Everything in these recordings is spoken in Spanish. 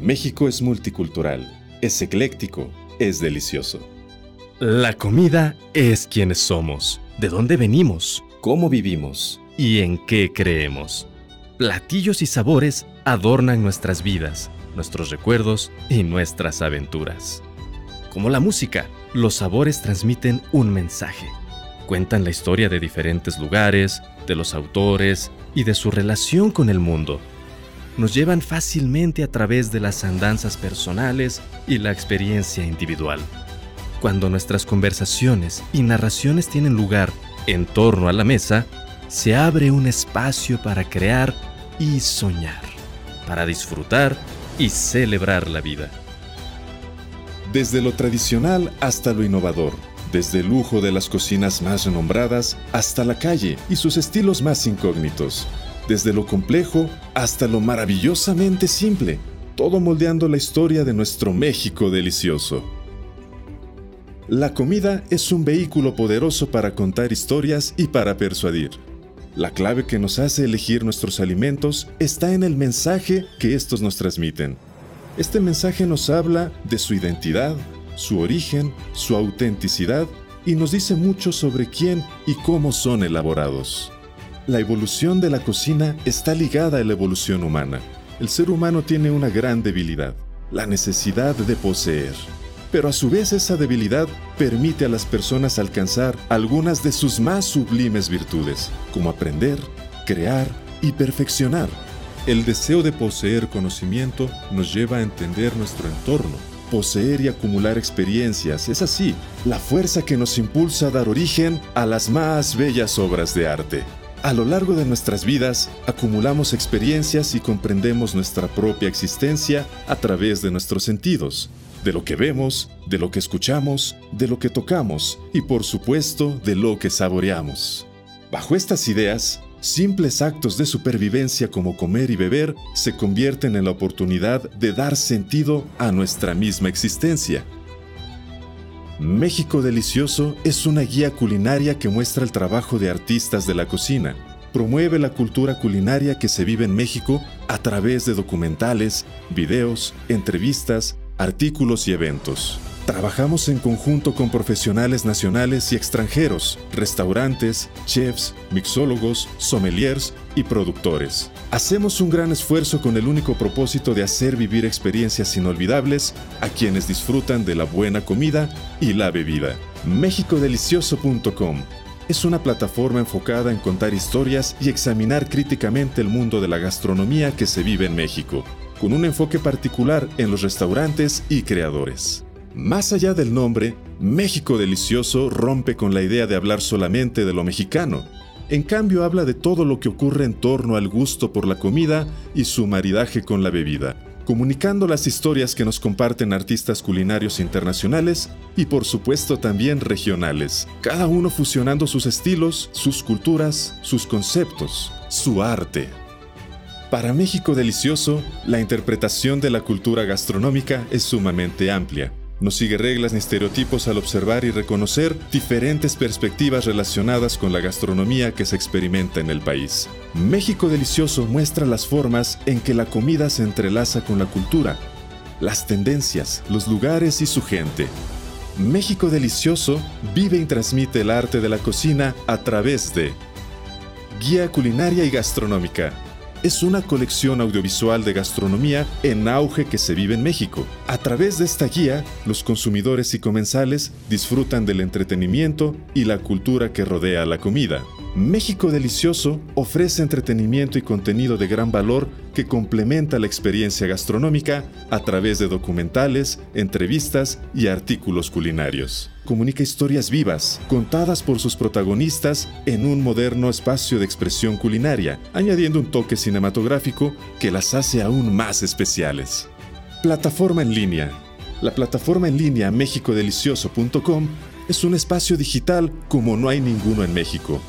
México es multicultural, es ecléctico, es delicioso. La comida es quienes somos, de dónde venimos, cómo vivimos y en qué creemos. Platillos y sabores adornan nuestras vidas, nuestros recuerdos y nuestras aventuras. Como la música, los sabores transmiten un mensaje. Cuentan la historia de diferentes lugares, de los autores y de su relación con el mundo nos llevan fácilmente a través de las andanzas personales y la experiencia individual. Cuando nuestras conversaciones y narraciones tienen lugar en torno a la mesa, se abre un espacio para crear y soñar, para disfrutar y celebrar la vida. Desde lo tradicional hasta lo innovador, desde el lujo de las cocinas más renombradas hasta la calle y sus estilos más incógnitos desde lo complejo hasta lo maravillosamente simple, todo moldeando la historia de nuestro México delicioso. La comida es un vehículo poderoso para contar historias y para persuadir. La clave que nos hace elegir nuestros alimentos está en el mensaje que estos nos transmiten. Este mensaje nos habla de su identidad, su origen, su autenticidad y nos dice mucho sobre quién y cómo son elaborados. La evolución de la cocina está ligada a la evolución humana. El ser humano tiene una gran debilidad, la necesidad de poseer. Pero a su vez esa debilidad permite a las personas alcanzar algunas de sus más sublimes virtudes, como aprender, crear y perfeccionar. El deseo de poseer conocimiento nos lleva a entender nuestro entorno. Poseer y acumular experiencias es así, la fuerza que nos impulsa a dar origen a las más bellas obras de arte. A lo largo de nuestras vidas, acumulamos experiencias y comprendemos nuestra propia existencia a través de nuestros sentidos, de lo que vemos, de lo que escuchamos, de lo que tocamos y por supuesto de lo que saboreamos. Bajo estas ideas, simples actos de supervivencia como comer y beber se convierten en la oportunidad de dar sentido a nuestra misma existencia. México Delicioso es una guía culinaria que muestra el trabajo de artistas de la cocina. Promueve la cultura culinaria que se vive en México a través de documentales, videos, entrevistas, artículos y eventos. Trabajamos en conjunto con profesionales nacionales y extranjeros, restaurantes, chefs, mixólogos, sommeliers y productores. Hacemos un gran esfuerzo con el único propósito de hacer vivir experiencias inolvidables a quienes disfrutan de la buena comida y la bebida. Mexicodelicioso.com es una plataforma enfocada en contar historias y examinar críticamente el mundo de la gastronomía que se vive en México, con un enfoque particular en los restaurantes y creadores. Más allá del nombre, México Delicioso rompe con la idea de hablar solamente de lo mexicano. En cambio habla de todo lo que ocurre en torno al gusto por la comida y su maridaje con la bebida, comunicando las historias que nos comparten artistas culinarios internacionales y por supuesto también regionales, cada uno fusionando sus estilos, sus culturas, sus conceptos, su arte. Para México Delicioso, la interpretación de la cultura gastronómica es sumamente amplia no sigue reglas ni estereotipos al observar y reconocer diferentes perspectivas relacionadas con la gastronomía que se experimenta en el país. México Delicioso muestra las formas en que la comida se entrelaza con la cultura, las tendencias, los lugares y su gente. México Delicioso vive y transmite el arte de la cocina a través de Guía Culinaria y Gastronómica es una colección audiovisual de gastronomía en auge que se vive en México. A través de esta guía, los consumidores y comensales disfrutan del entretenimiento y la cultura que rodea la comida. México Delicioso ofrece entretenimiento y contenido de gran valor que complementa la experiencia gastronómica a través de documentales, entrevistas y artículos culinarios. Comunica historias vivas, contadas por sus protagonistas en un moderno espacio de expresión culinaria, añadiendo un toque cinematográfico que las hace aún más especiales. Plataforma en línea. La plataforma en línea mexicodelicioso.com es un espacio digital como no hay ninguno en México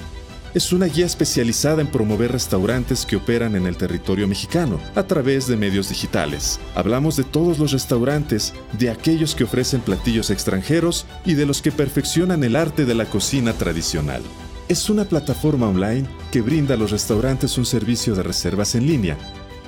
es una guía especializada en promover restaurantes que operan en el territorio mexicano a través de medios digitales. Hablamos de todos los restaurantes, de aquellos que ofrecen platillos extranjeros y de los que perfeccionan el arte de la cocina tradicional. Es una plataforma online que brinda a los restaurantes un servicio de reservas en línea.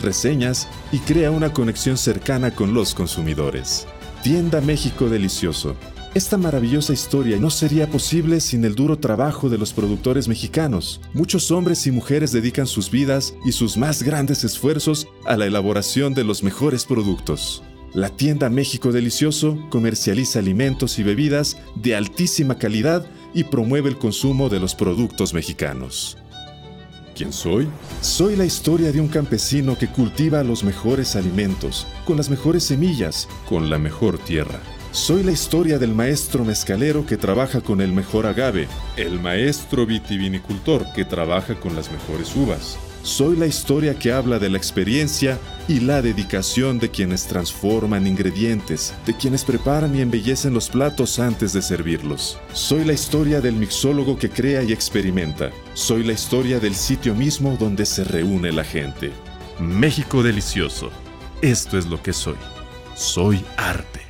reseñas y crea una conexión cercana con los consumidores. Tienda México Delicioso. Esta maravillosa historia no sería posible sin el duro trabajo de los productores mexicanos. Muchos hombres y mujeres dedican sus vidas y sus más grandes esfuerzos a la elaboración de los mejores productos. La tienda México Delicioso comercializa alimentos y bebidas de altísima calidad y promueve el consumo de los productos mexicanos. ¿Quién soy? Soy la historia de un campesino que cultiva los mejores alimentos, con las mejores semillas, con la mejor tierra. Soy la historia del maestro mezcalero que trabaja con el mejor agave, el maestro vitivinicultor que trabaja con las mejores uvas, soy la historia que habla de la experiencia y la dedicación de quienes transforman ingredientes, de quienes preparan y embellecen los platos antes de servirlos. Soy la historia del mixólogo que crea y experimenta. Soy la historia del sitio mismo donde se reúne la gente. México delicioso. Esto es lo que soy. Soy arte.